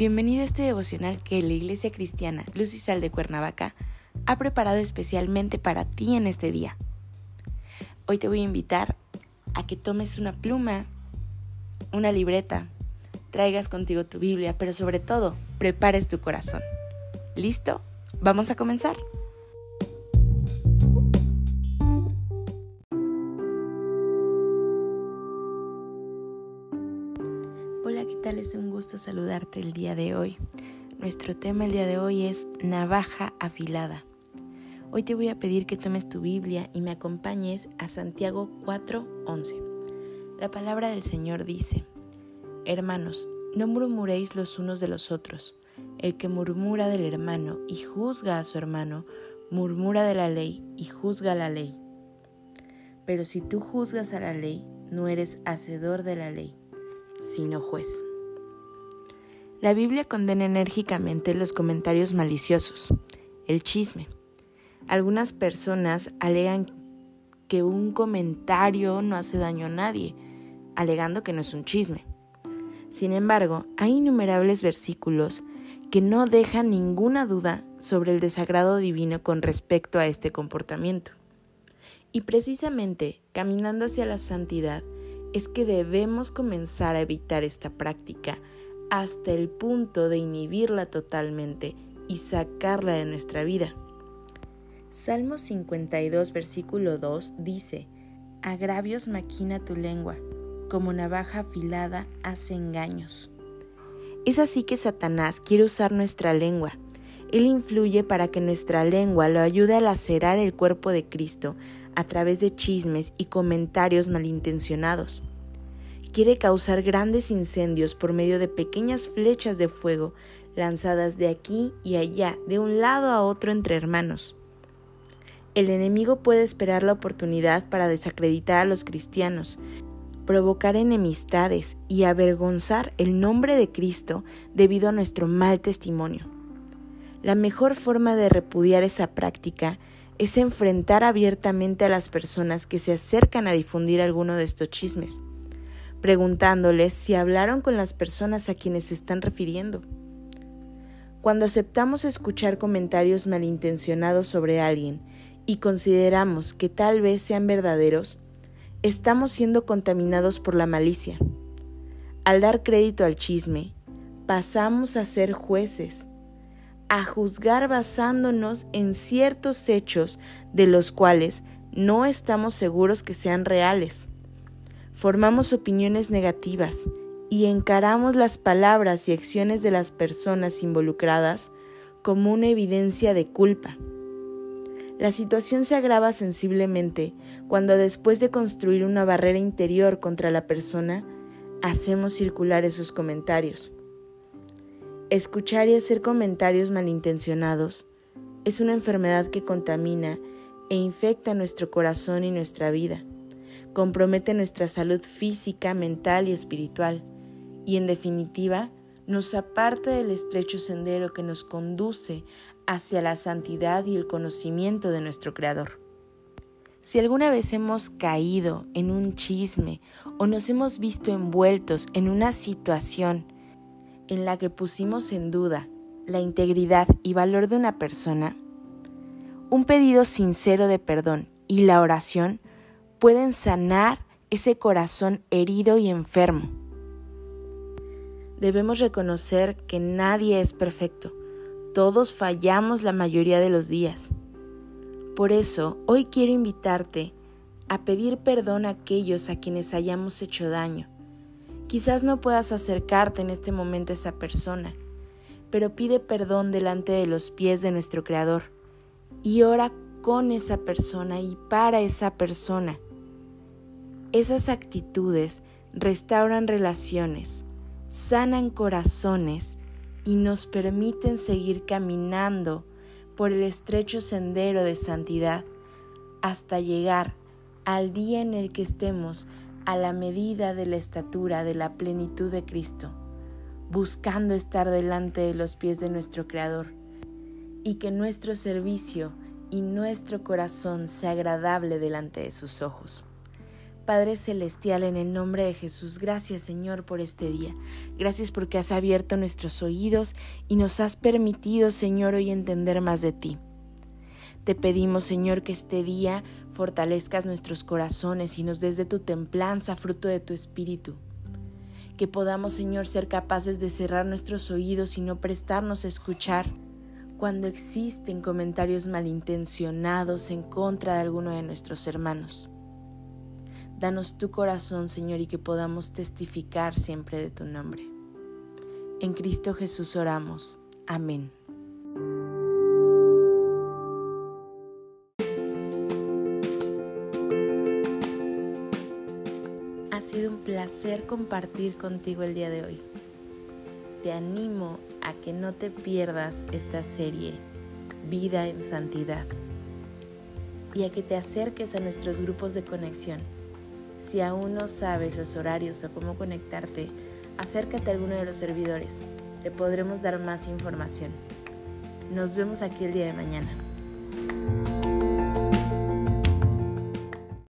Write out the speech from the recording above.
Bienvenido a este devocional que la Iglesia Cristiana Luz y Sal de Cuernavaca ha preparado especialmente para ti en este día. Hoy te voy a invitar a que tomes una pluma, una libreta, traigas contigo tu Biblia, pero sobre todo, prepares tu corazón. ¿Listo? Vamos a comenzar. Gusto saludarte el día de hoy. Nuestro tema el día de hoy es navaja afilada. Hoy te voy a pedir que tomes tu Biblia y me acompañes a Santiago 4:11. La palabra del Señor dice, Hermanos, no murmuréis los unos de los otros. El que murmura del hermano y juzga a su hermano, murmura de la ley y juzga la ley. Pero si tú juzgas a la ley, no eres hacedor de la ley sino juez. La Biblia condena enérgicamente los comentarios maliciosos, el chisme. Algunas personas alegan que un comentario no hace daño a nadie, alegando que no es un chisme. Sin embargo, hay innumerables versículos que no dejan ninguna duda sobre el desagrado divino con respecto a este comportamiento. Y precisamente, caminando hacia la santidad, es que debemos comenzar a evitar esta práctica hasta el punto de inhibirla totalmente y sacarla de nuestra vida. Salmo 52, versículo 2 dice, Agravios maquina tu lengua, como navaja afilada hace engaños. Es así que Satanás quiere usar nuestra lengua. Él influye para que nuestra lengua lo ayude a lacerar el cuerpo de Cristo a través de chismes y comentarios malintencionados. Quiere causar grandes incendios por medio de pequeñas flechas de fuego lanzadas de aquí y allá, de un lado a otro entre hermanos. El enemigo puede esperar la oportunidad para desacreditar a los cristianos, provocar enemistades y avergonzar el nombre de Cristo debido a nuestro mal testimonio. La mejor forma de repudiar esa práctica es enfrentar abiertamente a las personas que se acercan a difundir alguno de estos chismes, preguntándoles si hablaron con las personas a quienes se están refiriendo. Cuando aceptamos escuchar comentarios malintencionados sobre alguien y consideramos que tal vez sean verdaderos, estamos siendo contaminados por la malicia. Al dar crédito al chisme, pasamos a ser jueces a juzgar basándonos en ciertos hechos de los cuales no estamos seguros que sean reales. Formamos opiniones negativas y encaramos las palabras y acciones de las personas involucradas como una evidencia de culpa. La situación se agrava sensiblemente cuando después de construir una barrera interior contra la persona, hacemos circular esos comentarios. Escuchar y hacer comentarios malintencionados es una enfermedad que contamina e infecta nuestro corazón y nuestra vida, compromete nuestra salud física, mental y espiritual, y en definitiva nos aparta del estrecho sendero que nos conduce hacia la santidad y el conocimiento de nuestro Creador. Si alguna vez hemos caído en un chisme o nos hemos visto envueltos en una situación en la que pusimos en duda la integridad y valor de una persona, un pedido sincero de perdón y la oración pueden sanar ese corazón herido y enfermo. Debemos reconocer que nadie es perfecto. Todos fallamos la mayoría de los días. Por eso, hoy quiero invitarte a pedir perdón a aquellos a quienes hayamos hecho daño Quizás no puedas acercarte en este momento a esa persona, pero pide perdón delante de los pies de nuestro Creador y ora con esa persona y para esa persona. Esas actitudes restauran relaciones, sanan corazones y nos permiten seguir caminando por el estrecho sendero de santidad hasta llegar al día en el que estemos a la medida de la estatura de la plenitud de Cristo, buscando estar delante de los pies de nuestro Creador, y que nuestro servicio y nuestro corazón sea agradable delante de sus ojos. Padre Celestial, en el nombre de Jesús, gracias Señor por este día. Gracias porque has abierto nuestros oídos y nos has permitido, Señor, hoy entender más de ti. Te pedimos, Señor, que este día fortalezcas nuestros corazones y nos des de tu templanza, fruto de tu espíritu. Que podamos, Señor, ser capaces de cerrar nuestros oídos y no prestarnos a escuchar cuando existen comentarios malintencionados en contra de alguno de nuestros hermanos. Danos tu corazón, Señor, y que podamos testificar siempre de tu nombre. En Cristo Jesús oramos. Amén. Ha sido un placer compartir contigo el día de hoy te animo a que no te pierdas esta serie Vida en Santidad y a que te acerques a nuestros grupos de conexión. Si aún no sabes los horarios o cómo conectarte, acércate a alguno de los servidores. Te podremos dar más información. Nos vemos aquí el día de mañana.